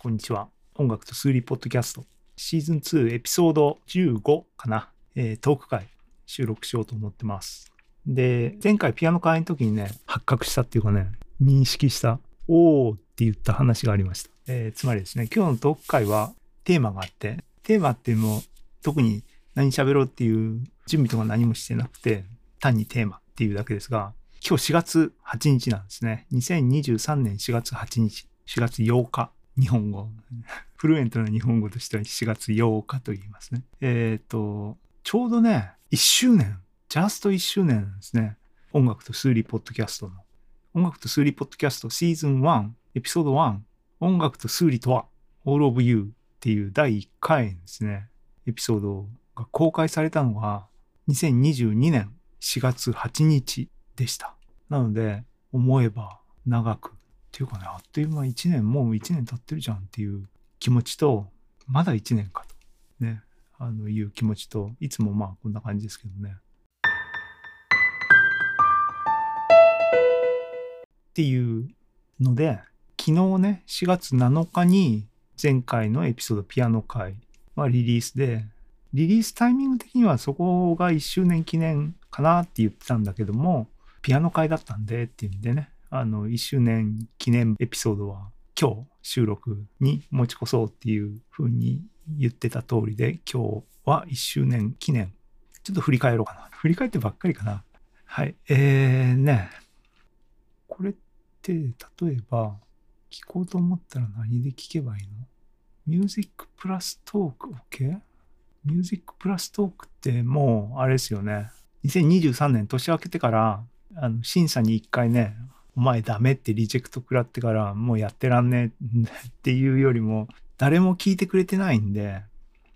こんにちは。音楽と数理ポッドキャスト、シーズン2エピソード15かな、えー、トーク会収録しようと思ってます。で、前回ピアノ会の時にね、発覚したっていうかね、認識した、おーって言った話がありました。えー、つまりですね、今日のトーク会はテーマがあって、テーマっていうのも特に何喋ろうっていう準備とか何もしてなくて、単にテーマっていうだけですが、今日4月8日なんですね。2023年4月8日、4月8日日本語。フルエントな日本語としては4月8日と言いますね。えっ、ー、と、ちょうどね、1周年、ジャスト1周年ですね。音楽と数理ポッドキャストの。音楽と数理ポッドキャストシーズン1、エピソード1、音楽と数理とは、All of You っていう第1回ですね、エピソードが公開されたのが2022年4月8日でした。なので、思えば長くっていうかね、あっという間1年、もう1年経ってるじゃんっていう気持ちと、まだ1年かと、ね、あの、いう気持ちと、いつもまあこんな感じですけどね。っていうので、昨日ね、4月7日に前回のエピソードピアノ会はリリースで、リリースタイミング的にはそこが1周年記念かなって言ってたんだけども、ピアノ会だったんでっていうんでね、あの、1周年記念エピソードは今日収録に持ち越そうっていう風に言ってた通りで、今日は1周年記念。ちょっと振り返ろうかな。振り返ってばっかりかな。はい。えーね。これって、例えば、聞こうと思ったら何で聞けばいいの？ミュージックプラストーク OK? ミュージックプラストークってもう、あれですよね。2023年年明けてから、あの、審査に一回ね、お前ダメってリジェクト食らってからもうやってらんねえ っていうよりも誰も聞いてくれてないんで、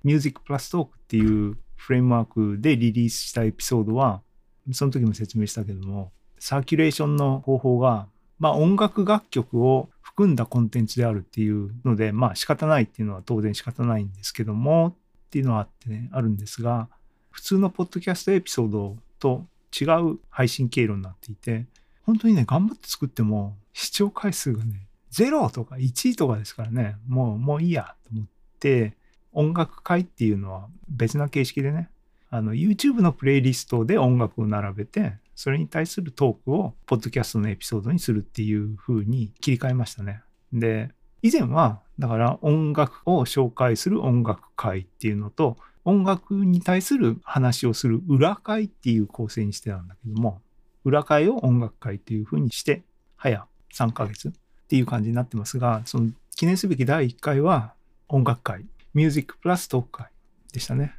ミュージックプラストークっていうフレームワークでリリースしたエピソードは、その時も説明したけども、サーキュレーションの方法が、まあ音楽楽曲を含んだコンテンツであるっていうので、まあ仕方ないっていうのは当然仕方ないんですけども、っていうのはあってね、あるんですが、普通のポッドキャストエピソードと違う配信経路になっていて、本当にね、頑張って作っても、視聴回数がね、0とか1とかですからね、もう、もういいやと思って、音楽会っていうのは別な形式でね、あの、YouTube のプレイリストで音楽を並べて、それに対するトークを、ポッドキャストのエピソードにするっていう風に切り替えましたね。で、以前は、だから音楽を紹介する音楽会っていうのと、音楽に対する話をする裏会っていう構成にしてたんだけども、裏会を音楽会っていう風にして、早3ヶ月っていう感じになってますが、その記念すべき第1回は音楽会、ミュージックプラストーク会でしたね。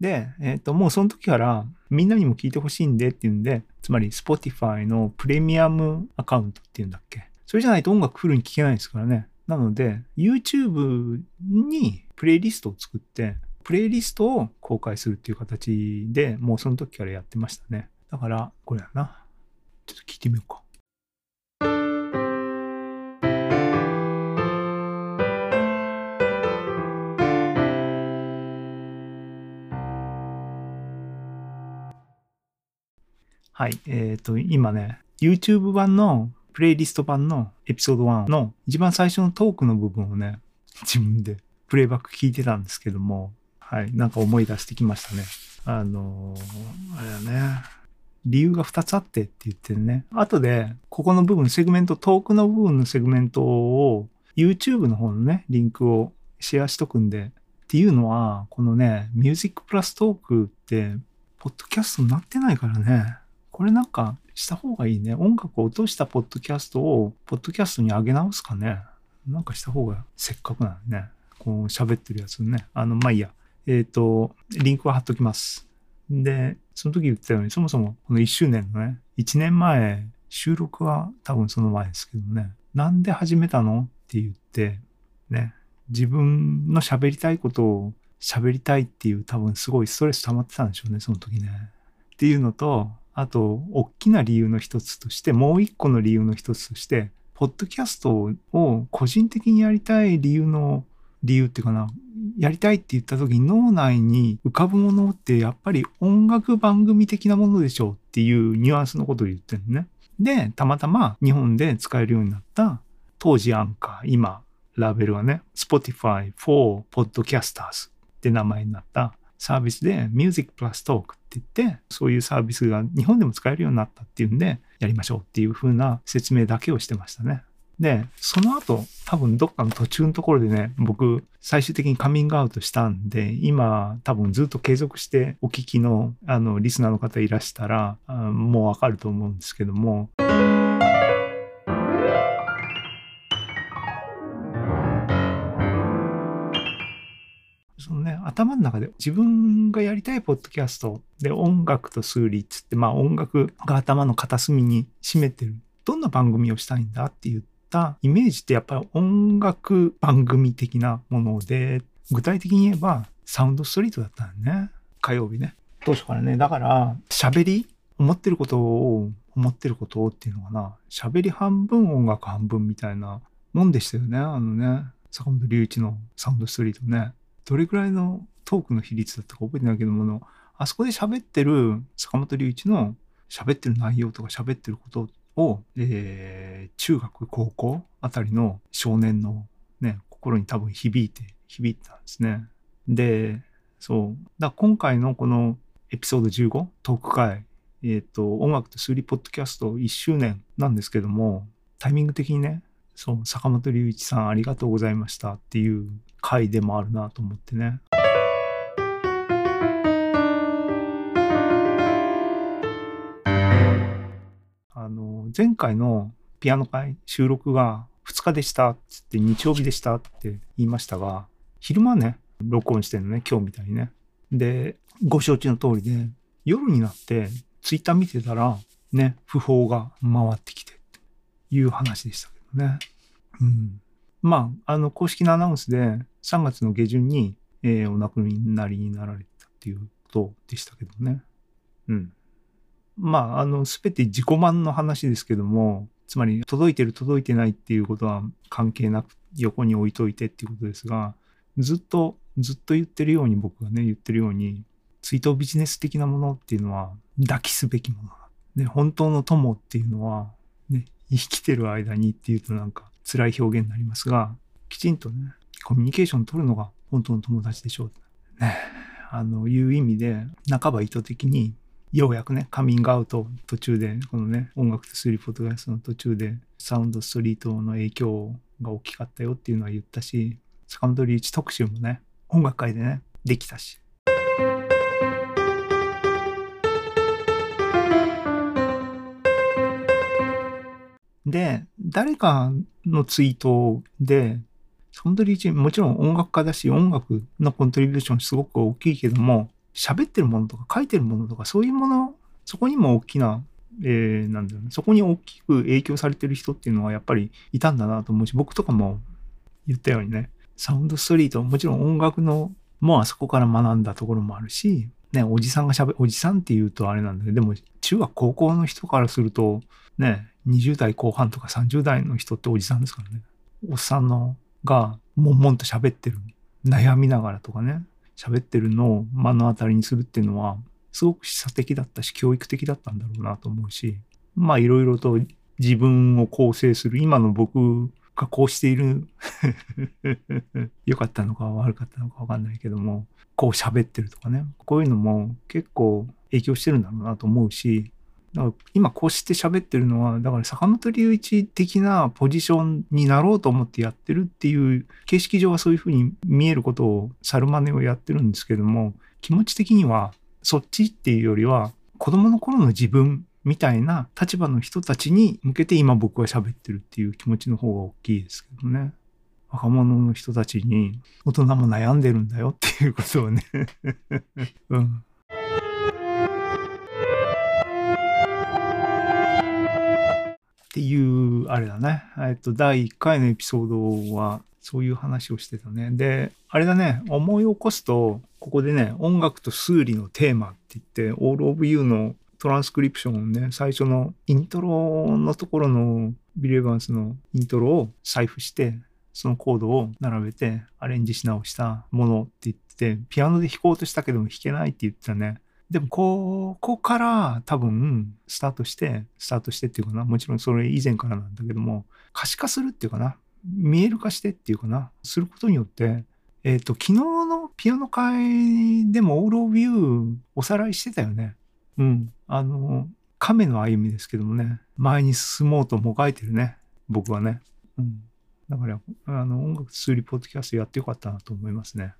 で、えっ、ー、と、もうその時からみんなにも聞いてほしいんでっていうんで、つまり Spotify のプレミアムアカウントっていうんだっけ？それじゃないと音楽フルに聴けないですからね。なので、YouTube にプレイリストを作って、プレイリストを公開するっていう形でもうその時からやってましたね。だから、これやな。ちょっと聞いてみようか。はい。えっ、ー、と、今ね、YouTube 版のプレイリスト版のエピソード1の一番最初のトークの部分をね、自分でプレイバック聞いてたんですけども、はい、なんか思い出してきましたね。あのー、あれだね。理由が2つあってって言ってるね。後で、ここの部分、セグメント、トークの部分のセグメントを YouTube の方のね、リンクをシェアしとくんで、っていうのは、このね、ミュージックプラストークって、ポッドキャストになってないからね。これなんかした方がいいね。音楽を落としたポッドキャストを、ポッドキャストに上げ直すかね。なんかした方がせっかくなのね。こう喋ってるやつね。あの、まあいいや。えっ、ー、と、リンクは貼っときます。で、その時言ったように、そもそもこの1周年のね、1年前、収録は多分その前ですけどね、なんで始めたの？って言って、ね、自分の喋りたいことを喋りたいっていう多分すごいストレス溜まってたんでしょうね、その時ね。っていうのと、あと、大きな理由の一つとして、もう一個の理由の一つとして、ポッドキャストを個人的にやりたい理由の理由っていうかな、やりたいって言った時に脳内に浮かぶものってやっぱり音楽番組的なものでしょうっていうニュアンスのことを言ってるね。で、たまたま日本で使えるようになった当時アンカー、今ラベルはね、Spotify for Podcasters って名前になったサービスで Music Plus Talk って言って、そういうサービスが日本でも使えるようになったっていうんで、やりましょうっていう風な説明だけをしてましたね。で、その後、多分どっかの途中のところでね、僕、最終的にカミングアウトしたんで、今、多分ずっと継続してお聞きの、あの、リスナーの方いらしたら、もうわかると思うんですけども、頭の中で自分がやりたいポッドキャストで音楽と数理っつって、まあ音楽が頭の片隅に占めてる。どんな番組をしたいんだって言ったイメージってやっぱり音楽番組的なもので、具体的に言えばサウンドストリートだったんね。火曜日ね。当初からね。だから喋り思ってることを思ってることをっていうのかな。喋り半分音楽半分みたいなもんでしたよね。あのね。坂本龍一のサウンドストリートね。どれくらいのトークの比率だったか覚えてないけどものあそこで喋ってる坂本龍一の喋ってる内容とか喋ってることを、えー、中学、高校あたりの少年のね、心に多分響いて、響いたんですね。で、そう。だ今回のこのエピソード15、トーク会、えっ、ー、と、音楽と数理ポッドキャスト1周年なんですけども、タイミング的にね、そう、坂本龍一さんありがとうございましたっていう回でもあるなと思ってね。あの、前回のピアノ会収録が2日でしたっつって日曜日でしたって言いましたが、昼間ね、録音してるのね、今日みたいにね。で、ご承知の通りで、夜になってツイッター見てたら、ね、訃報が回ってきてっていう話でしたけどね。うん。まあ、あの、公式のアナウンスで3月の下旬に、えー、お亡くなりになられたっていうことでしたけどね。うん。まあ、あの、すべて自己満の話ですけども、つまり届いてる届いてないっていうことは関係なく横に置いといてっていうことですが、ずっと、ずっと言ってるように僕がね、言ってるように、追悼ビジネス的なものっていうのは抱きすべきもの。ね、本当の友っていうのは、生きてる間にっていうとなんか辛い表現になりますが、きちんとね、コミュニケーション取るのが本当の友達でしょう。ね、あの、いう意味で、半ば意図的に、ようやくね、カミングアウト途中で、このね、音楽とスリーフォトグラスの途中で、サウンドストリートの影響が大きかったよっていうのは言ったし、坂本龍一特集もね、音楽界でね、できたし。で、誰かのツイートで、坂本龍一もちろん音楽家だし、音楽のコントリビューションすごく大きいけども、喋ってるものとか書いてるものとか、そういうもの、そこにも大きな、えー、なんだろうね、そこに大きく影響されてる人っていうのはやっぱりいたんだなと思うし、僕とかも言ったようにね、サウンドストリート、もちろん音楽の、もうあそこから学んだところもあるし、ね、おじさんが喋、おじさんって言うとあれなんだけど、でも中学高校の人からすると、ね、20代後半とか30代の人っておじさんですからね。おっさんのが、悶々と喋ってる。悩みながらとかね、喋ってるのを目の当たりにするっていうのは、すごく示唆的だったし、教育的だったんだろうなと思うし、まあいろいろと自分を構成する、今の僕がこうしている 良かったのか悪かったのかわかんないけども、こう喋ってるとかね、こういうのも結構影響してるんだろうなと思うし、だから今こうして喋ってるのは、だから坂本龍一的なポジションになろうと思ってやってるっていう、形式上はそういうふうに見えることを、猿真似をやってるんですけども、気持ち的にはそっちっていうよりは、子供の頃の自分みたいな立場の人たちに向けて今僕は喋ってるっていう気持ちの方が大きいですけどね。若者の人たちに大人も悩んでるんだよっていうことをね うん。っていう、あれだね。えっと、第1回のエピソードは、そういう話をしてたね。で、あれだね、思い起こすと、ここでね、音楽と数理のテーマって言って、All of You のトランスクリプションをね、最初のイントロのところのビレバンスのイントロを財布して、そのコードを並べてアレンジし直したものって言ってて、ピアノで弾こうとしたけども弾けないって言ってたね。でも、ここから多分、スタートして、スタートしてっていうかな、もちろんそれ以前からなんだけども、可視化するっていうかな、見える化してっていうかな、することによって、えっ、ー、と、昨日のピアノ会でもオールオブユーおさらいしてたよね。うん。あの、亀の歩みですけどもね、前に進もうともがいてるね、僕はね。うん。だから、あの、音楽ツーリポッドキャストやってよかったなと思いますね。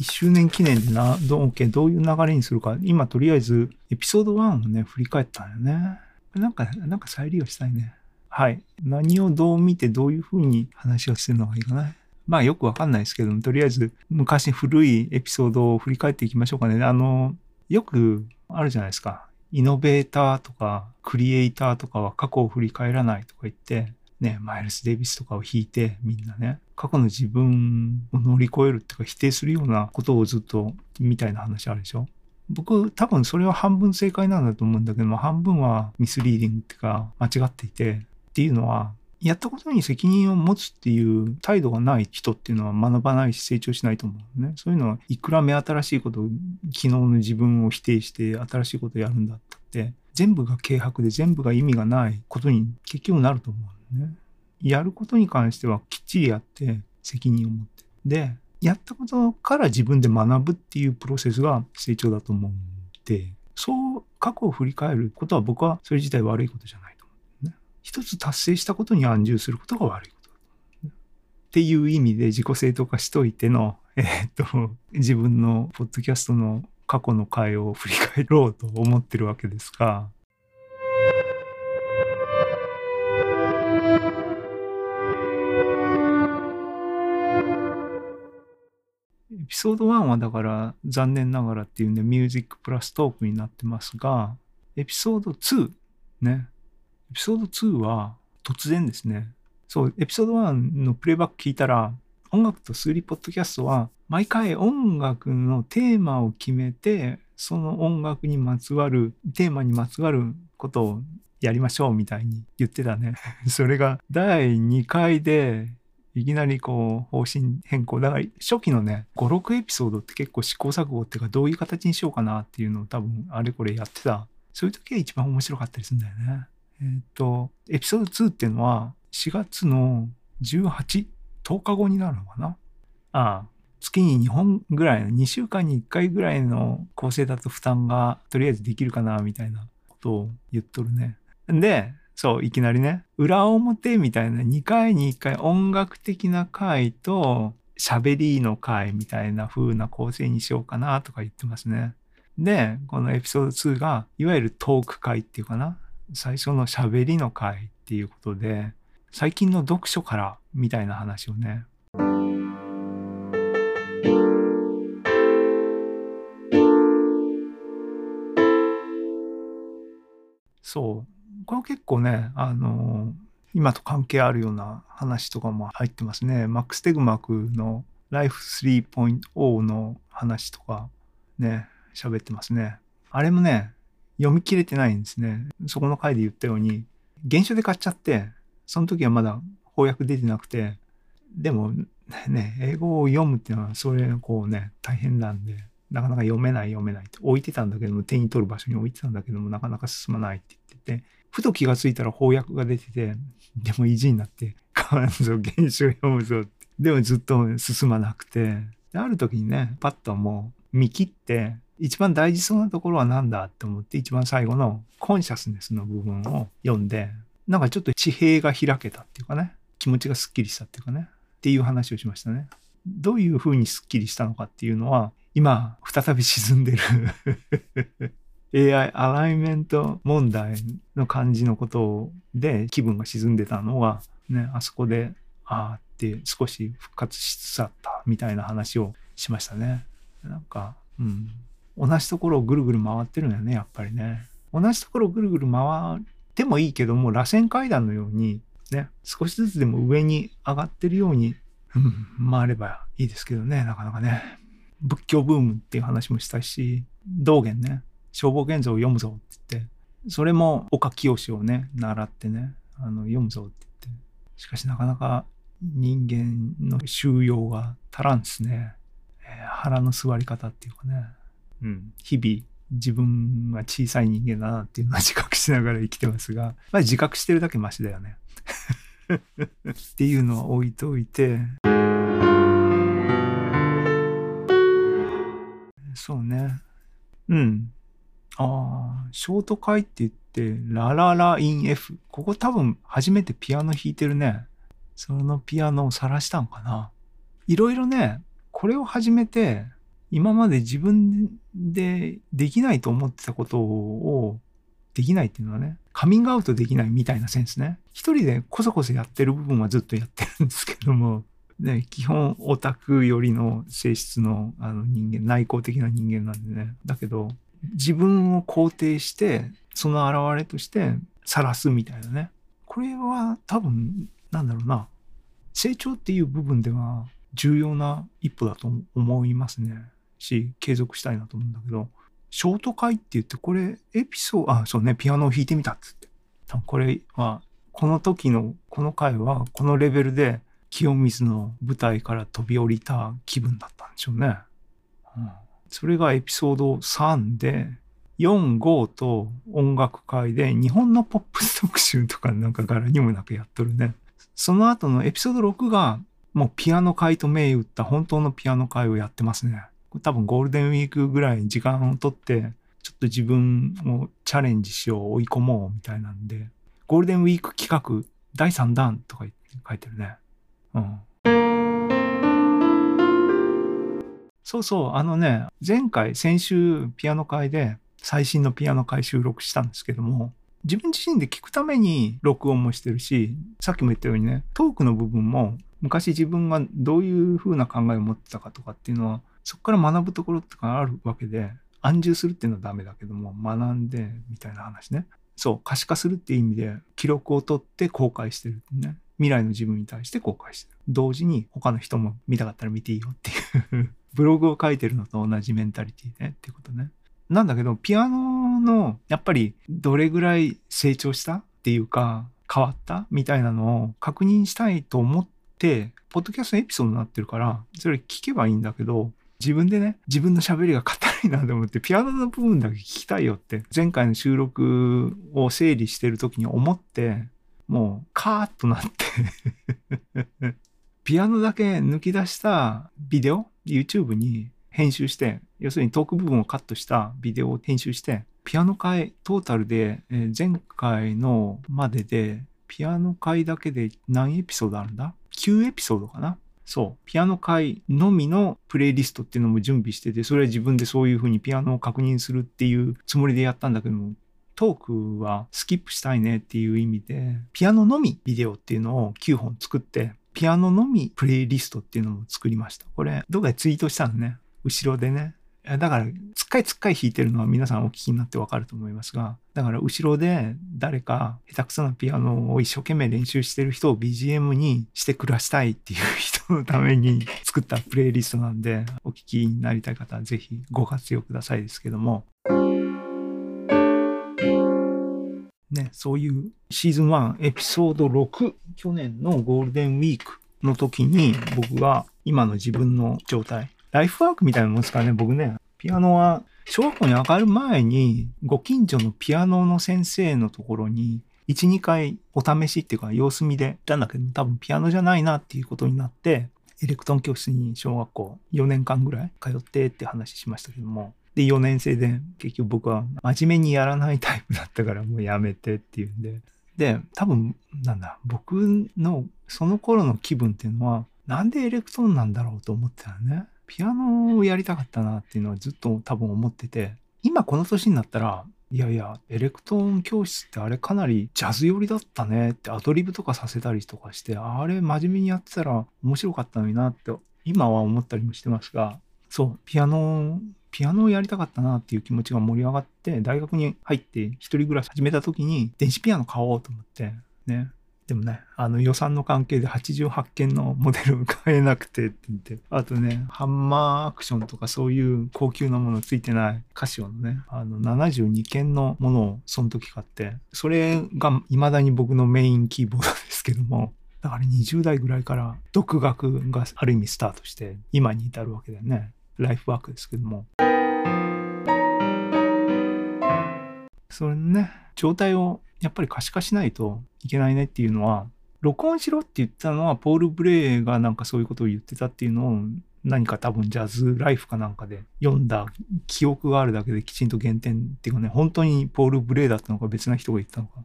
1周年記念でな、どう、どういう流れにするか、今とりあえずエピソード1をね、振り返ったんだよね。なんか、なんか再利用したいね。はい。何をどう見てどういう風に話をするのがいいかな。まあよくわかんないですけども、とりあえず昔古いエピソードを振り返っていきましょうかね。あの、よくあるじゃないですか。イノベーターとかクリエイターとかは過去を振り返らないとか言って、ね、マイルス・デイビスとかを引いてみんなね、過去の自分を乗り越えるっていうか否定するようなことをずっとみたいな話あるでしょ？僕多分それは半分正解なんだと思うんだけども半分はミスリーディングっていうか間違っていてっていうのはやったことに責任を持つっていう態度がない人っていうのは学ばないし成長しないと思うね。そういうのはいくら目新しいこと昨日の自分を否定して新しいことやるんだって全部が軽薄で全部が意味がないことに結局なると思うね。やることに関してはきっちりやって責任を持って。で、やったことから自分で学ぶっていうプロセスが成長だと思うんで、そう過去を振り返ることは僕はそれ自体悪いことじゃないと思う、ね。一つ達成したことに安住することが悪いことだと思う、っていう意味で自己正当化しといての、えー、っと、自分のポッドキャストの過去の回を振り返ろうと思ってるわけですが、ピソード1はだから残念ながらっていうんでミュージックプラストークになってますが、エピソード2、ね。エピソード2は突然ですね。そう、エピソード1のプレイバック聞いたら、音楽と数理ポッドキャストは毎回音楽のテーマを決めて、その音楽にまつわる、テーマにまつわることをやりましょうみたいに言ってたね。それが第2回でいきなりこう方針変更。だから初期のね、5、6エピソードって結構試行錯誤っていうかどういう形にしようかなっていうのを多分あれこれやってた。そういう時が一番面白かったりするんだよね。えっ、ー、と、エピソード2っていうのは4月の18、10日後になるのかな？ああ、月に2本ぐらいの、2週間に1回ぐらいの構成だと負担がとりあえずできるかなみたいなことを言っとるね。で、そう、いきなりね、裏表みたいな2回に1回音楽的な回と喋りの回みたいな風な構成にしようかなとか言ってますね。で、このエピソード2が、いわゆるトーク回っていうかな。最初の喋りの回っていうことで、最近の読書からみたいな話をね。そう。これ結構ね、あの今と関係あるような話とかも入ってますね。マックス・テグマクの Life 3.0の話とかね、喋ってますね。あれもね、読み切れてないんですね。そこの回で言ったように、原書で買っちゃって、その時はまだ翻訳出てなくて、でもね、英語を読むっていうのは、それこうね、大変なんで、なかなか読めない読めないって置いてたんだけども、手に取る場所に置いてたんだけども、なかなか進まないって言ってて、ふと気がついたら翻訳が出てて、でも意地になって、変わんぞ、原書読むぞって。でもずっと進まなくて、ある時にね、パッともう見切って、一番大事そうなところは何だって思って、一番最後のコンシャスネスの部分を読んで、なんかちょっと地平が開けたっていうかね、気持ちがスッキリしたっていうかね、っていう話をしましたね。どういうふうにスッキリしたのかっていうのは、今、再び沈んでる AI アライメント問題の感じのことで気分が沈んでたのが、ね、あそこで、ああって少し復活しつつあったみたいな話をしましたね。なんか、うん。同じところをぐるぐる回ってるんだよね、やっぱりね。同じところをぐるぐる回ってもいいけども、螺旋階段のように、ね、少しずつでも上に上がってるように、うん、回ればいいですけどね、なかなかね。仏教ブームっていう話もしたし、道元ね、消防現像を読むぞって言って、それも岡清をね、習ってね、あの読むぞって言って。しかしなかなか人間の収容が足らんですね。えー、腹の座り方っていうかね。うん。日々自分は小さい人間だなっていうのは自覚しながら生きてますが、まあ自覚してるだけマシだよね。っていうのは置いといて、そうね。うん。ああ、ショート回って言って、ララライン F。ここ多分初めてピアノ弾いてるね。そのピアノを晒したんかな。いろいろね、これを始めて、今まで自分でできないと思ってたことをできないっていうのはね、カミングアウトできないみたいなセンスね。一人でこそこそやってる部分はずっとやってるんですけども、ね、基本オタクよりの性質のあの人間、内向的な人間なんでね。だけど、自分を肯定して、その現れとして晒すみたいなね。これは多分なんだろうな、成長っていう部分では重要な一歩だと思いますね。し、継続したいなと思うんだけど、ショート回って言って、これエピソード、あ、そうね、ピアノを弾いてみたっつって。多分これは、この時の、この回は、このレベルで、清水の舞台から飛び降りた気分だったんでしょうね。うん、それがエピソード3で、4、5と音楽会で日本のポップス特集とかなんか柄にもなくやっとるね。その後のエピソード6が、もうピアノ会と銘打った本当のピアノ会をやってますね。多分ゴールデンウィークぐらいに時間をとって、ちょっと自分をチャレンジしよう、追い込もうみたいなんで、ゴールデンウィーク企画第3弾とか書いてるね。うん。そうそう、あのね、前回、先週ピアノ会で最新のピアノ会収録したんですけども、自分自身で聞くために録音もしてるし、さっきも言ったようにね、トークの部分も昔自分がどういう風な考えを持ってたかとかっていうのは、そこから学ぶところとかあるわけで、安住するっていうのはダメだけども、学んでみたいな話ね。そう、可視化するっていう意味で、記録を取って公開してるね。未来の自分に対して公開してる。同時に他の人も見たかったら見ていいよっていう ブログを書いてるのと同じメンタリティねっていうことね。なんだけど、ピアノの、やっぱり、どれぐらい成長したっていうか、変わったみたいなのを確認したいと思って、ポッドキャストエピソードになってるから、それ聞けばいいんだけど、自分でね、自分の喋りが硬いなと思って、ピアノの部分だけ聞きたいよって、前回の収録を整理してる時に思って、もう、カーッとなって ピアノだけ抜き出したビデオ ?YouTube に編集して、要するにトーク部分をカットしたビデオを編集して、ピアノ会トータルで、え、前回のまでで、ピアノ会だけで何エピソードあるんだ ?9 エピソードかな？そう。ピアノ会のみのプレイリストっていうのも準備してて、それは自分でそういう風にピアノを確認するっていうつもりでやったんだけども、トークはスキップしたいねっていう意味で、ピアノのみビデオっていうのを9本作って、ピアノのみプレイリストっていうのも作りました。これ、どっかでツイートしたのね。後ろでね。だから、つっかいつっかい弾いてるのは皆さんお聞きになってわかると思いますが、だから後ろで誰か下手くそなピアノを一生懸命練習してる人を BGM にして暮らしたいっていう人のために 作ったプレイリストなんで、お聞きになりたい方はぜひご活用くださいですけども。ね、そういうシーズン1エピソード6、去年のゴールデンウィークの時に僕が今の自分の状態、ライフワークみたいなもんですからね、僕ね、ピアノは小学校に上がる前に、ご近所のピアノの先生のところに、1、2回お試しっていうか様子見で行ったんだけど、多分ピアノじゃないなっていうことになって、エレクトーン教室に小学校4年間ぐらい通ってって話しましたけども、で、4年生で結局僕は真面目にやらないタイプだったからもうやめてっていうんで、で、多分、なんだ、僕のその頃の気分っていうのは、なんでエレクトーンなんだろうと思ってたのね。ピアノをやりたかったなっていうのはずっと多分思ってて、今この年になったら、いやいや、エレクトーン教室ってあれかなりジャズ寄りだったねってアドリブとかさせたりとかして、あれ真面目にやってたら面白かったのになって今は思ったりもしてますが、そう、ピアノ、ピアノをやりたかったなっていう気持ちが盛り上がって、大学に入って一人暮らし始めた時に電子ピアノ買おうと思って、ね。でもね、あの予算の関係で88件のモデル買えなくてって言って、あとね、ハンマーアクションとかそういう高級なものついてないカシオのね、あの72件のものをその時買って、それが未だに僕のメインキーボードですけども、だから20代ぐらいから独学がある意味スタートして今に至るわけだよね。ライフワークですけども。それね、状態をやっぱり可視化しないといけないねっていうのは、録音しろって言ったのは、ポール・ブレイがなんかそういうことを言ってたっていうのを、何か多分ジャズライフかなんかで読んだ記憶があるだけできちんと減点っていうかね、本当にポール・ブレイだったのか別な人が言ったのか。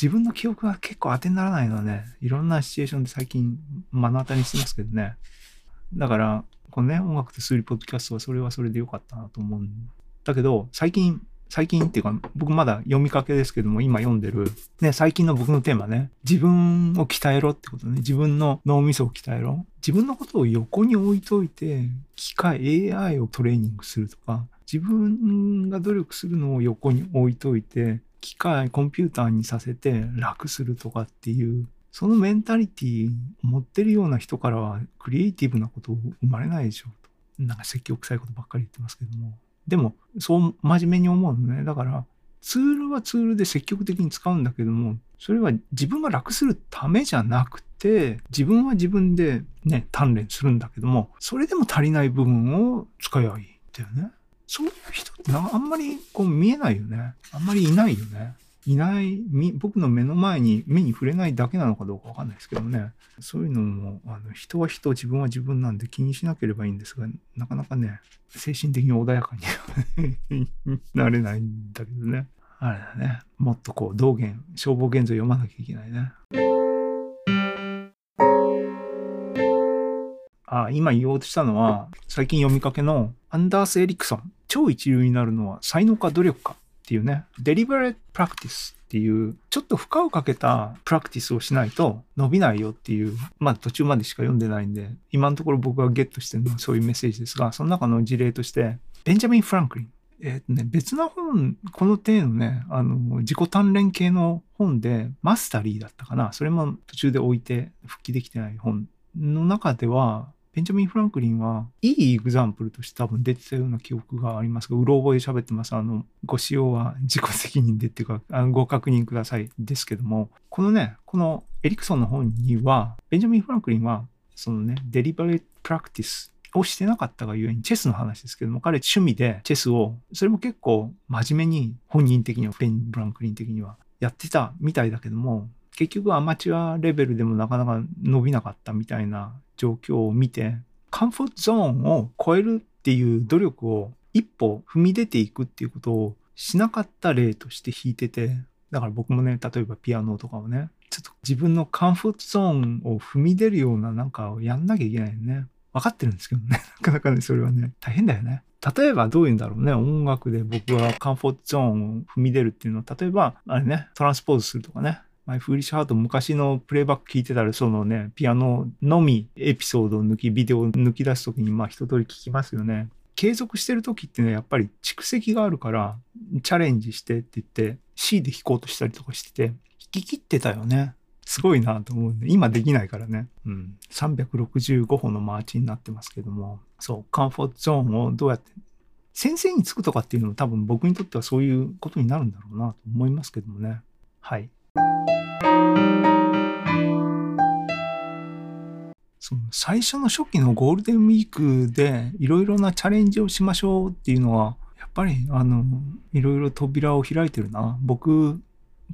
自分の記憶が結構当てにならないのはね、いろんなシチュエーションで最近目の当たりにしてますけどね。だから、このね、音楽と数理ポッドキャストはそれはそれでよかったなと思うんだけど、最近最近っていうか、僕まだ読みかけですけども、今読んでる、ね、最近の僕のテーマね、自分を鍛えろってことね、自分の脳みそを鍛えろ。自分のことを横に置いといて、機械 AI をトレーニングするとか、自分が努力するのを横に置いといて、機械、コンピューターにさせて楽するとかっていう、そのメンタリティを持ってるような人からは、クリエイティブなこと生まれないでしょと。なんか積極臭いことばっかり言ってますけども。でも、そう真面目に思うのね。だから、ツールはツールで積極的に使うんだけども、それは自分が楽するためじゃなくて、自分は自分でね、鍛錬するんだけども、それでも足りない部分を使えばいいんだよね。そういう人ってあんまりこう見えないよね。あんまりいないよね。いない、僕の目の前に目に触れないだけなのかどうかわかんないですけどね。そういうのも、あの人は人、自分は自分なんで気にしなければいいんですが、なかなかね、精神的に穏やかに なれないんだけどね。あれだね。もっとこう、道元、正法眼蔵読まなきゃいけないね。あ、今言おうとしたのは、最近読みかけのアンダース・エリクソン。超一流になるのは才能か努力かっていうね、 deliberate practice っていう、ちょっと負荷をかけたプラクティスをしないと伸びないよっていう、まあ途中までしか読んでないんで、今のところ僕がゲットしてるのはそういうメッセージですが、その中の事例として、ベンジャミン・フランクリン。えっ、とね、別な本、この手のね、あの、自己鍛錬系の本で、マスタリーだったかな。それも途中で置いて復帰できてない本の中では、ベンジャミン・フランクリンはいいエグザンプルとして多分出てたような記憶がありますが、うろ覚えで喋ってます。あの、ご使用は自己責任でっていうか、あご確認くださいですけども、このね、このエリクソンの本には、ベンジャミン・フランクリンは、そのね、 deliberate practice をしてなかったがゆえに、チェスの話ですけども、彼趣味でチェスを、それも結構真面目に本人的には、ベン・フランクリン的にはやってたみたいだけども、結局アマチュアレベルでもなかなか伸びなかったみたいな状況を見て、 comfort zone を超えるっていう努力を一歩踏み出ていくっていうことをしなかった例として引いてて、だから僕もね、例えばピアノとかをね、ちょっと自分の comfort zone を踏み出るようななんかをやんなきゃいけないよね。分かってるんですけどね。なかなかね、それはね、大変だよね。例えばどういうんだろうね。音楽で僕はカンフォートゾーンを踏み出るっていうのは、例えば、あれね、トランスポーズするとかね。マイフーリッシュハート昔のプレイバック聞いてたら、そのね、ピアノのみエピソードを抜き、ビデオを抜き出すときに、まあ一通り聞きますよね。継続してる時ってね、やっぱり蓄積があるから、チャレンジしてって言って、C で弾こうとしたりとかしてて、弾き切ってたよね。すごいなと思うんで、今できないからね。うん。365歩のマーチになってますけども、そう、カンフォートゾーンをどうやって、先生につくとかっていうのも多分僕にとってはそういうことになるんだろうなと思いますけどもね。はい。その最初の初期のゴールデンウィークでいろいろなチャレンジをしましょうっていうのは、やっぱりあの、いろいろ扉を開いてるな。僕、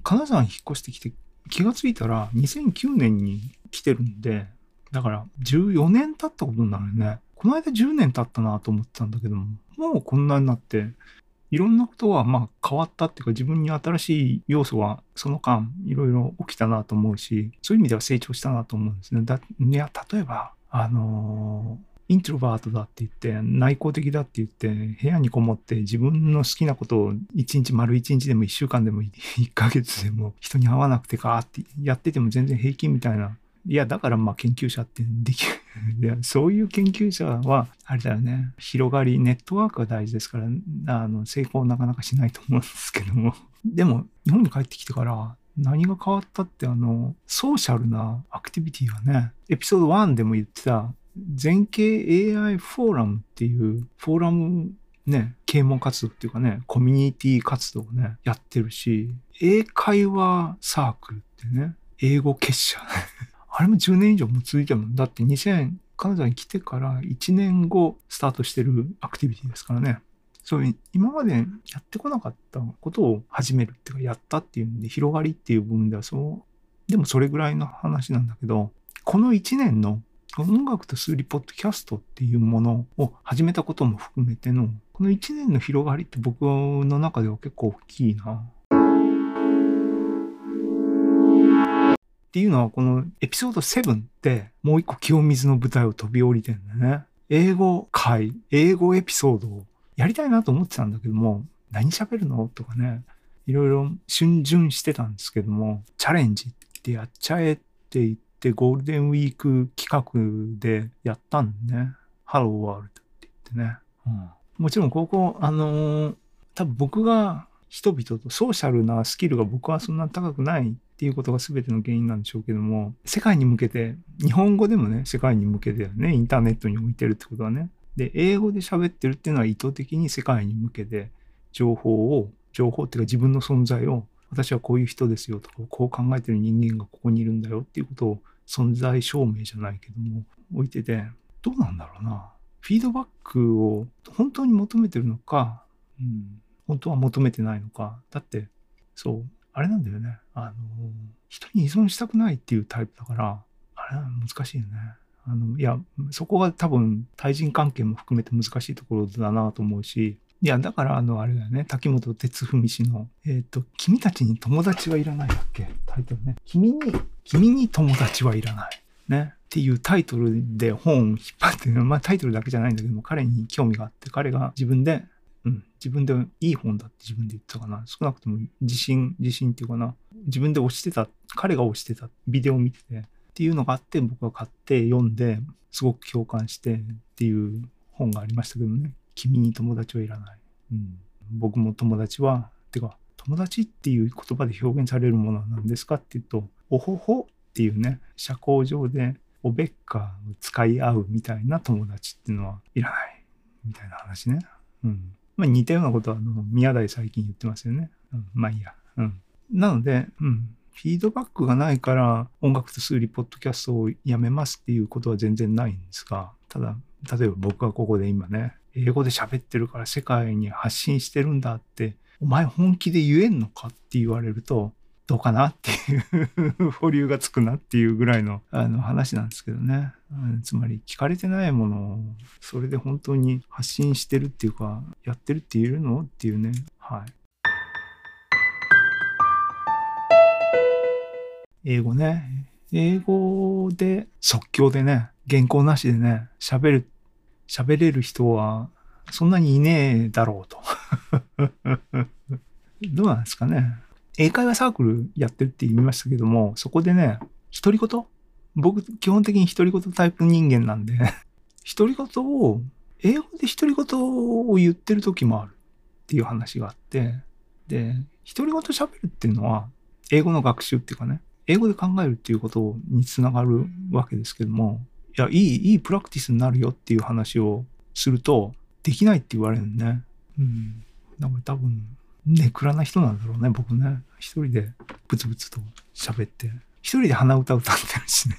金沢に引っ越してきて気がついたら2009年に来てるんで、だから14年経ったことになるね。この間10年経ったなと思ってたんだけども、もうこんなになって、いろんなことはまあ変わったっていうか自分に新しい要素はその間いろいろ起きたなと思うし、そういう意味では成長したなと思うんですね。だいや、例えば、あのイントロバートだって言って、内向的だって言って、部屋にこもって自分の好きなことを1日丸1日でも1週間でも1ヶ月でも人に会わなくてかってやってても全然平気みたいな。いや、だからまあ研究者ってできるる。そういう研究者は、あれだよね。広がり、ネットワークが大事ですから、あの、成功なかなかしないと思うんですけども。でも、日本に帰ってきてから、何が変わったって、あの、ソーシャルなアクティビティがね、エピソード1でも言ってた、全景 AI フォーラムっていう、フォーラムね、啓蒙活動っていうかね、コミュニティ活動をね、やってるし、英会話サークルってね、英語結社。あれも10年以上も続いてるもん。だって2000、カナダに来てから1年後スタートしてるアクティビティですからね。そういう、今までやってこなかったことを始めるっていうか、やったっていうんで、広がりっていう部分ではそう、でもそれぐらいの話なんだけど、この1年の音楽と数理ポッドキャストっていうものを始めたことも含めての、この1年の広がりって僕の中では結構大きいな。っていうのは、このエピソード7ってもう一個清水の舞台を飛び降りてんだよね。英語会、英語エピソードをやりたいなと思ってたんだけども、何喋るの？とかね、いろいろ逡巡してたんですけども、チャレンジってやっちゃえって言ってゴールデンウィーク企画でやったんね。ハローワールドって言ってね。うん、もちろんここ、あのー多分僕が人々とソーシャルなスキルが僕はそんな高くないっていうことが全ての原因なんでしょうけども、世界に向けて、日本語でもね、世界に向けてね、インターネットに置いてるってことはね。で、英語で喋ってるっていうのは意図的に世界に向けて情報を、情報っていうか自分の存在を、私はこういう人ですよとか、こう考えてる人間がここにいるんだよっていうことを存在証明じゃないけども、置いてて、どうなんだろうな。フィードバックを本当に求めてるのか、うん、本当は求めてないのか。だって、そう、あれなんだよね。あの、人に依存したくないっていうタイプだから、あれは難しいよね。あの、いや、そこが多分対人関係も含めて難しいところだなと思うし、いや、だから、あの、あれだよね、滝本哲文氏の、えっ、と、君たちに友達はいらないだっけ？タイトルね。君に、君に友達はいらない。ね。っていうタイトルで本を引っ張ってるまあタイトルだけじゃないんだけども、彼に興味があって、彼が自分で、自分でいい本だって自分で言ってたかな。少なくとも自信、自信っていうかな。自分で推してた、彼が推してたビデオを見てて、っていうのがあって、僕は買って読んで、すごく共感してっていう本がありましたけどね。君に友達はいらない。うん、僕も友達は、てか、友達っていう言葉で表現されるものは何ですかっていうと、おほほっていうね、社交上でおべっかを使い合うみたいな友達っていうのはいらない。みたいな話ね。うん。まあ似たようなことは、あの、宮台最近言ってますよね。うん、まあいいや。うん。なので、うん。フィードバックがないから音楽と数理ポッドキャストをやめますっていうことは全然ないんですが、ただ、例えば僕がここで今ね、英語で喋ってるから世界に発信してるんだって、お前本気で言えんのかって言われると、どうかなっていう保留がつくなっていうぐらいのあの話なんですけどね、うん。つまり聞かれてないものをそれで本当に発信してるっていうか、やってるって言えるのっていうね。はい。英語ね。英語で即興でね、原稿なしでね、喋る、喋れる人はそんなにいねえだろうと。どうなんですかね。英会話サークルやってるって言いましたけども、そこでね、独り言僕、基本的に独り言タイプ人間なんで、独り言を、英語で独り言を言ってる時もあるっていう話があって、で、独り言喋るっていうのは、英語の学習っていうかね、英語で考えるっていうことにつながるわけですけども、いや、いい、いいプラクティスになるよっていう話をすると、できないって言われるね。うん。だから多分、ネクラな人なんだろうね、僕ね。一人でブツブツと喋って。一人で鼻歌歌ってるしね。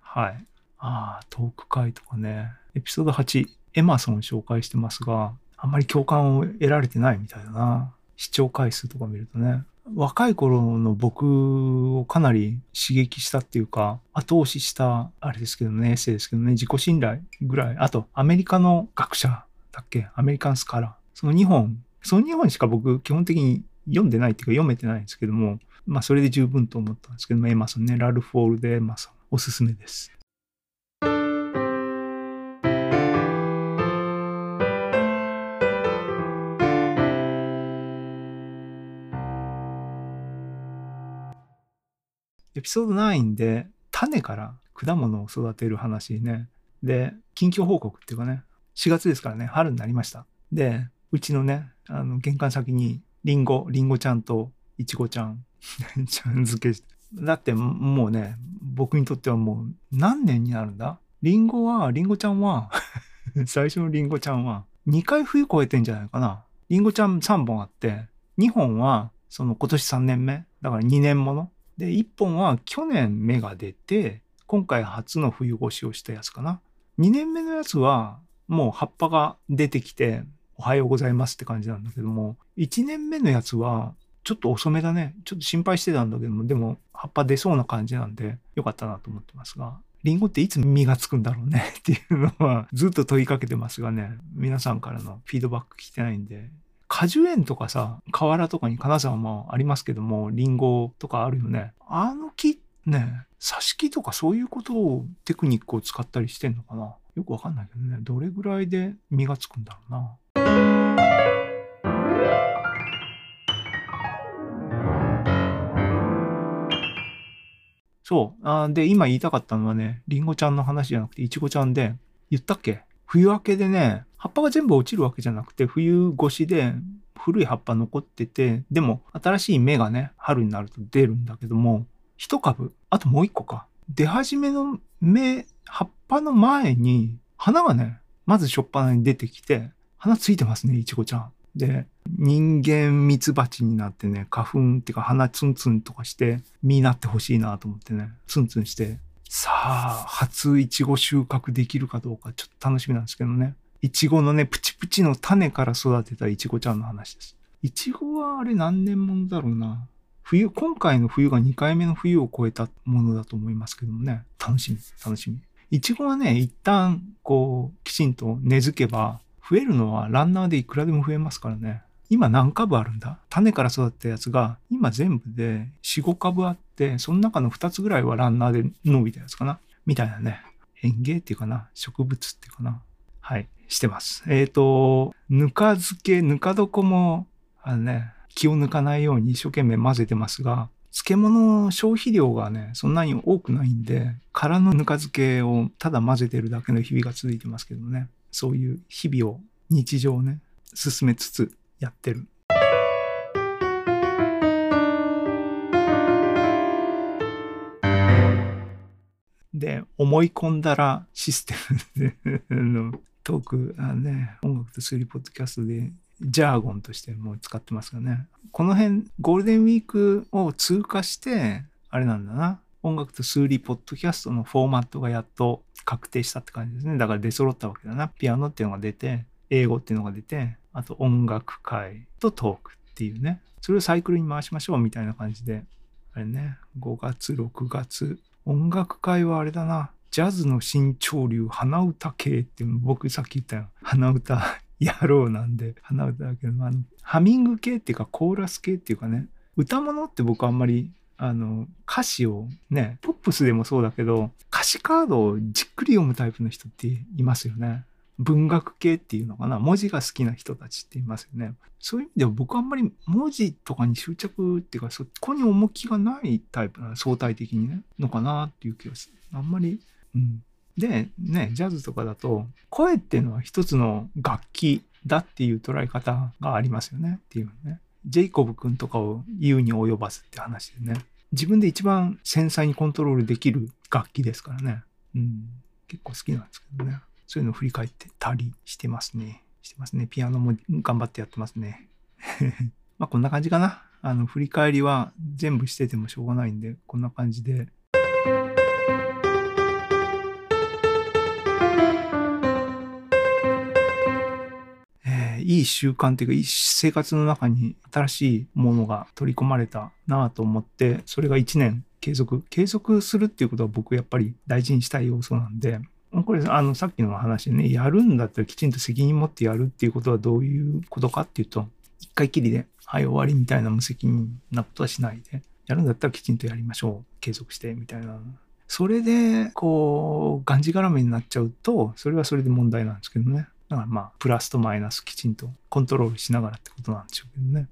はい。ああ、トーク会とかね。エピソード8、エマソン紹介してますが、あんまり共感を得られてないみたいだな。視聴回数とか見るとね。若い頃の僕をかなり刺激したっていうか、後押しした、あれですけどね、エッセイですけどね、自己信頼ぐらい。あと、アメリカの学者だっけ？アメリカンスカラー。その2本、その2本しか僕基本的に読んでないっていうか読めてないんですけども、まあそれで十分と思ったんですけども、エマソンね、ラルフ・ォールでエマソン、おすすめです。エピソード9で種から果物を育てる話ね。で、近況報告っていうかね、4月ですからね、春になりました。で、うちのね、あの、玄関先に、リンゴ、リンゴちゃんといちごちゃん、ちゃん付けして。だってもうね、僕にとってはもう何年になるんだ？リンゴは、リンゴちゃんは 最初のリンゴちゃんは2回冬越えてんじゃないかな。リンゴちゃん3本あって、2本はその今年3年目。だから2年もの。で、1本は去年芽が出て、今回初の冬越しをしたやつかな。2年目のやつはもう葉っぱが出てきて、おはようございますって感じなんだけども、1年目のやつはちょっと遅めだね。ちょっと心配してたんだけども、でも葉っぱ出そうな感じなんで、よかったなと思ってますが、リンゴっていつ実がつくんだろうねっていうのはずっと問いかけてますがね、皆さんからのフィードバック来てないんで、果樹園とかさ、河原とかに金沢もありますけども、リンゴとかあるよね。あの木、ね、挿し木とかそういうことを、テクニックを使ったりしてんのかなよくわかんないけどね、どれぐらいで実がつくんだろうな。そう。あで、今言いたかったのはね、リンゴちゃんの話じゃなくて、イチゴちゃんで、言ったっけ？冬明けでね、葉っぱが全部落ちるわけじゃなくて、冬越しで古い葉っぱ残ってて、でも新しい芽がね、春になると出るんだけども、一株、あともう一個か。出始めの芽、葉っぱの前に、花がね、まずしょっぱなに出てきて、花ついてますね、いちごちゃん。で、人間ミツバチになってね、花粉っていうか鼻ツンツンとかして、実になってほしいなと思ってね、ツンツンして、さあ、初いちご収穫できるかどうかちょっと楽しみなんですけどね。いちごのね、プチプチの種から育てたいちごちゃんの話です。いちごはあれ何年ものだろうな。冬、今回の冬が2回目の冬を超えたものだと思いますけどもね。楽しみ、楽しみ。いちごはね、一旦、こう、きちんと根付けば、増えるのはランナーでいくらでも増えますからね。今何株あるんだ？種から育ったやつが今全部で4、5株あって、その中の2つぐらいはランナーで伸びたやつかなみたいなね。園芸っていうかな植物っていうかなはい、してます。えっ、ー、と、ぬか漬け、ぬか床も、あのね、気を抜かないように一生懸命混ぜてますが、漬物の消費量がね、そんなに多くないんで、空のぬか漬けをただ混ぜてるだけの日々が続いてますけどね。そういう日々を、日常をね、進めつつやってる。で、思い込んだらシステムのトーク、あね、音楽と数理ポッドキャストでジャーゴンとしてもう使ってますがね。この辺、ゴールデンウィークを通過して、あれなんだな。音楽と数理ポッドキャストのフォーマットがやっと確定したって感じですね。だから出揃ったわけだな。ピアノっていうのが出て、英語っていうのが出て、あと音楽会とトークっていうね。それをサイクルに回しましょうみたいな感じで。あれね、5月、6月。音楽会はあれだな。ジャズの新潮流、鼻歌系って僕さっき言ったよ。鼻歌野郎なんで、鼻歌だけど、あの、ハミング系っていうかコーラス系っていうかね、歌物って僕あんまりあの、歌詞をね、ポップスでもそうだけど、歌詞カードをじっくり読むタイプの人っていますよね。文学系っていうのかな文字が好きな人たちっていますよね。そういう意味では僕あんまり文字とかに執着っていうかそこに重きがないタイプな相対的にねのかなっていう気がする。あんまり、うん。で、ね、ジャズとかだと声っていうのは一つの楽器だっていう捉え方がありますよねっていうね。ジェイコブ君とかを言うに及ばずって話でね。自分で一番繊細にコントロールできる楽器ですからね。うん。結構好きなんですけどね。そういうのを振り返ってたりしてますね。してますね。ピアノも頑張ってやってますね。まあこんな感じかな。あの、振り返りは全部しててもしょうがないんで、こんな感じでいい習慣っていうか、いい生活の中に新しいものが取り込まれたなと思って、それが1年継続、継続するっていうことは僕やっぱり大事にしたい要素なんで、これ、あの、さっきの話でね、やるんだったらきちんと責任持ってやるっていうことはどういうことかっていうと、一回きりで、はい、終わりみたいな無責任なことはしないで、やるんだったらきちんとやりましょう。継続して、みたいな。それで、こう、がんじがらめになっちゃうと、それはそれで問題なんですけどね。だからまあ、プラスとマイナスきちんとコントロールしながらってことなんでしょうけどね。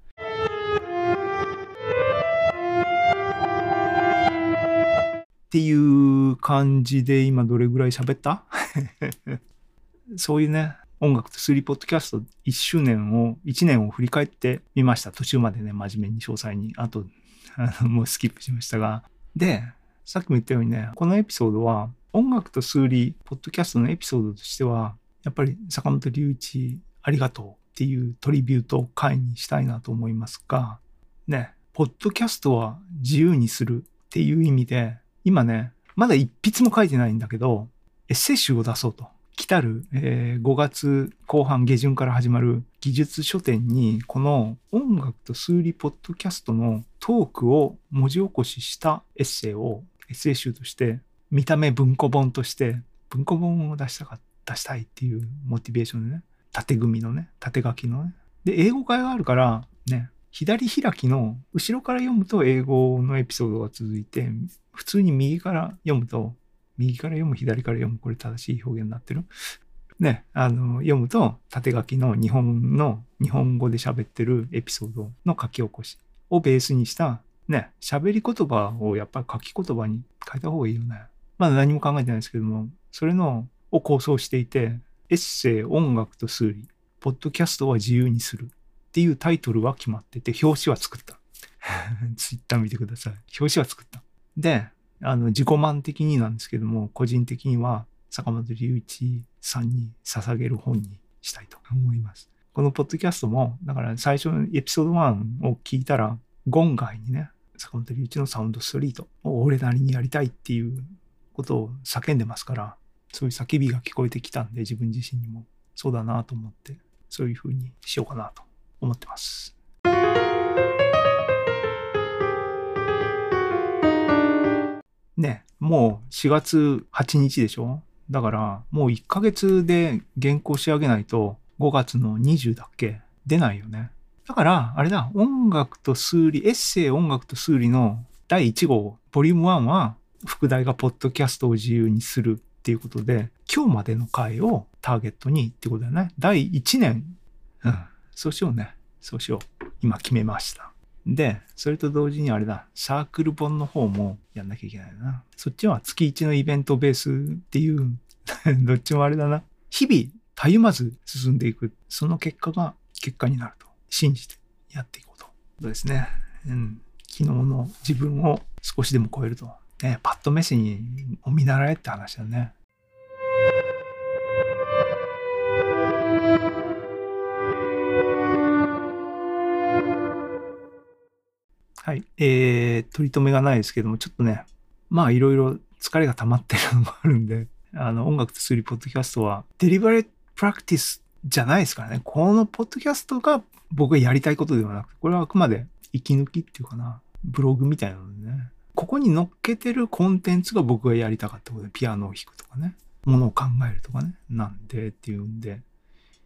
っていう感じで今どれぐらい喋った？そういうね、音楽とスリーポッドキャスト1周年を、1年を振り返ってみました。途中までね、真面目に詳細に。あと、あ のもうスキップしましたが。で、さっきも言ったようにね、このエピソードは、音楽と数理、ポッドキャストのエピソードとしては、やっぱり坂本龍一ありがとうっていうトリビュート会にしたいなと思いますが、ね、ポッドキャストは自由にするっていう意味で、今ね、まだ一筆も書いてないんだけど、エッセイ集を出そうと。来たる、えー、5月後半下旬から始まる技術書店にこの音楽と数理ポッドキャストのトークを文字起こししたエッセイをエッセイ集として見た目文庫本として文庫本を出したかった出したいっていうモチベーションでね縦組のね縦書きのねで英語会があるからね左開きの後ろから読むと英語のエピソードが続いて普通に右から読むと右から読む、左から読む、これ正しい表現になってるね、あの、読むと、縦書きの日本の、日本語で喋ってるエピソードの書き起こしをベースにした、ね、喋り言葉をやっぱり書き言葉に変えた方がいいよね。まだ何も考えてないですけども、それの、を構想していて、エッセイ、音楽と数理、ポッドキャストは自由にするっていうタイトルは決まってて、表紙は作った。ツイッター見てください。表紙は作った。で、あの、自己満的になんですけども、個人的には坂本龍一さんに捧げる本にしたいと思います。このポッドキャストも、だから最初のエピソード1を聞いたら、言外にね、坂本龍一のサウンドストリートを俺なりにやりたいっていうことを叫んでますから、そういう叫びが聞こえてきたんで、自分自身にもそうだなと思って、そういうふうにしようかなと思ってます。ね、もう4月8日でしょ？だから、もう1ヶ月で原稿仕上げないと5月の20だっけ？出ないよね。だから、あれだ、音楽と数理、エッセイ音楽と数理の第1号、ボリューム1は、副題がポッドキャストを自由にするっていうことで、今日までの回をターゲットにってことだよね。第1年。うん。そうしようね。そうしよう。今決めました。で、それと同時にあれだ、サークル本の方もやんなきゃいけないな。そっちは月1のイベントベースっていう、どっちもあれだな。日々、たゆまず進んでいく。その結果が結果になると信じてやっていこうと。そうですね。うん。昨日の自分を少しでも超えると。ね、パット・メセニーを見習えって話だね。はい。えー、取り留めがないですけども、ちょっとね、まあいろいろ疲れが溜まってるのもあるんで、あの、音楽と数理ポッドキャストは、 deliberate practice じゃないですからね。このポッドキャストが僕がやりたいことではなくて、これはあくまで息抜きっていうかな、ブログみたいなのでね。ここに乗っけてるコンテンツが僕がやりたかったことで、ピアノを弾くとかね、ものを考えるとかね、なんでっていうんで、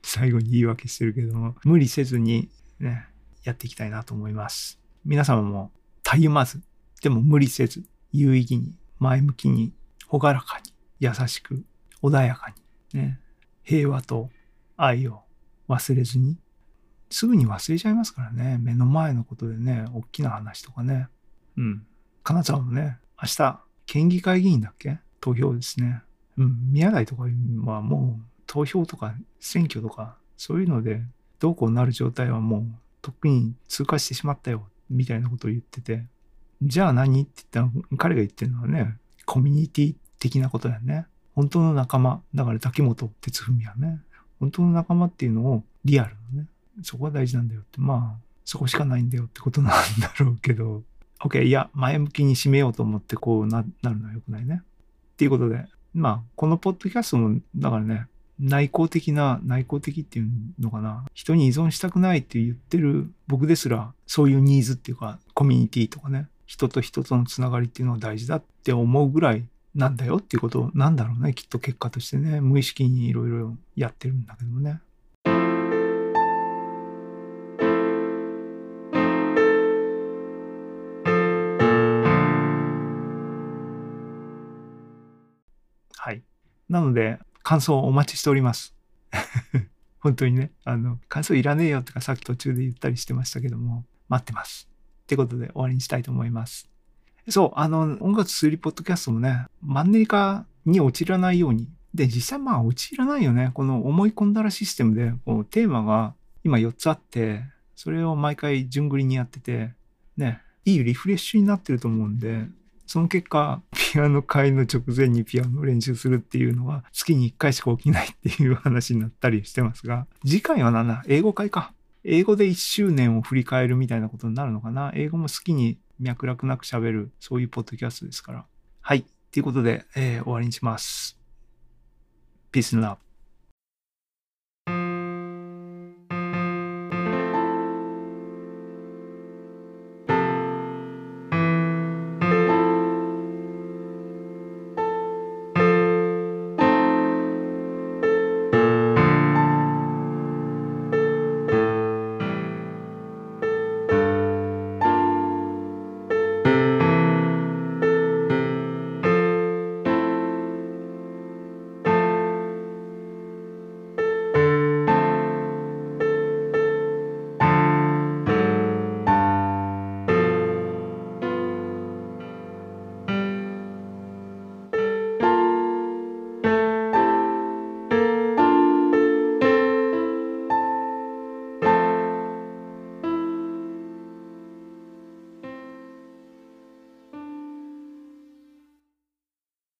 最後に言い訳してるけども、無理せずにね、やっていきたいなと思います。皆様もたゆまず、でも無理せず、有意義に、前向きに、ほがらかに、優しく、穏やかに、ね、平和と愛を忘れずに、すぐに忘れちゃいますからね。目の前のことでね、大きな話とかね。うん。金沢もね、明日、県議会議員だっけ？投票ですね。うん。宮台とかはもう、投票とか選挙とか、そういうので、どうこうなる状態はもう、とっくに通過してしまったよみたいなことを言ってて、じゃあ何？って言ったら、彼が言ってるのはね、コミュニティ的なことだよね。本当の仲間。だから竹本哲文はね、本当の仲間っていうのをリアルのね、そこが大事なんだよって、まあ、そこしかないんだよってことなんだろうけど、OK、いや、前向きに締めようと思ってこうななるのは良くないね。っていうことで、まあ、このポッドキャストも、だからね、内向的な、内向的っていうのかな。人に依存したくないって言ってる僕ですら、そういうニーズっていうか、コミュニティとかね、人と人とのつながりっていうのが大事だって思うぐらいなんだよっていうことなんだろうね。きっと結果としてね、無意識にいろいろやってるんだけどもね。なので、感想をお待ちしております。本当にね、あの、感想いらねえよとかさっき途中で言ったりしてましたけども、待ってます。ってことで終わりにしたいと思います。そう、あの、音楽数理ポッドキャストもね、マンネリ化に陥らないように、で、実際まあ陥らないよね。この思い込んだらシステムで、こうテーマが今4つあって、それを毎回順繰りにやってて、ね、いいリフレッシュになってると思うんで、その結果、ピアノ会の直前にピアノを練習するっていうのは月に1回しか起きないっていう話になったりしてますが、次回は何だ？英語会か。英語で1周年を振り返るみたいなことになるのかな？英語も好きに脈絡なく喋る、そういうポッドキャストですから。はい。ということで、えー、終わりにします。Peace and love.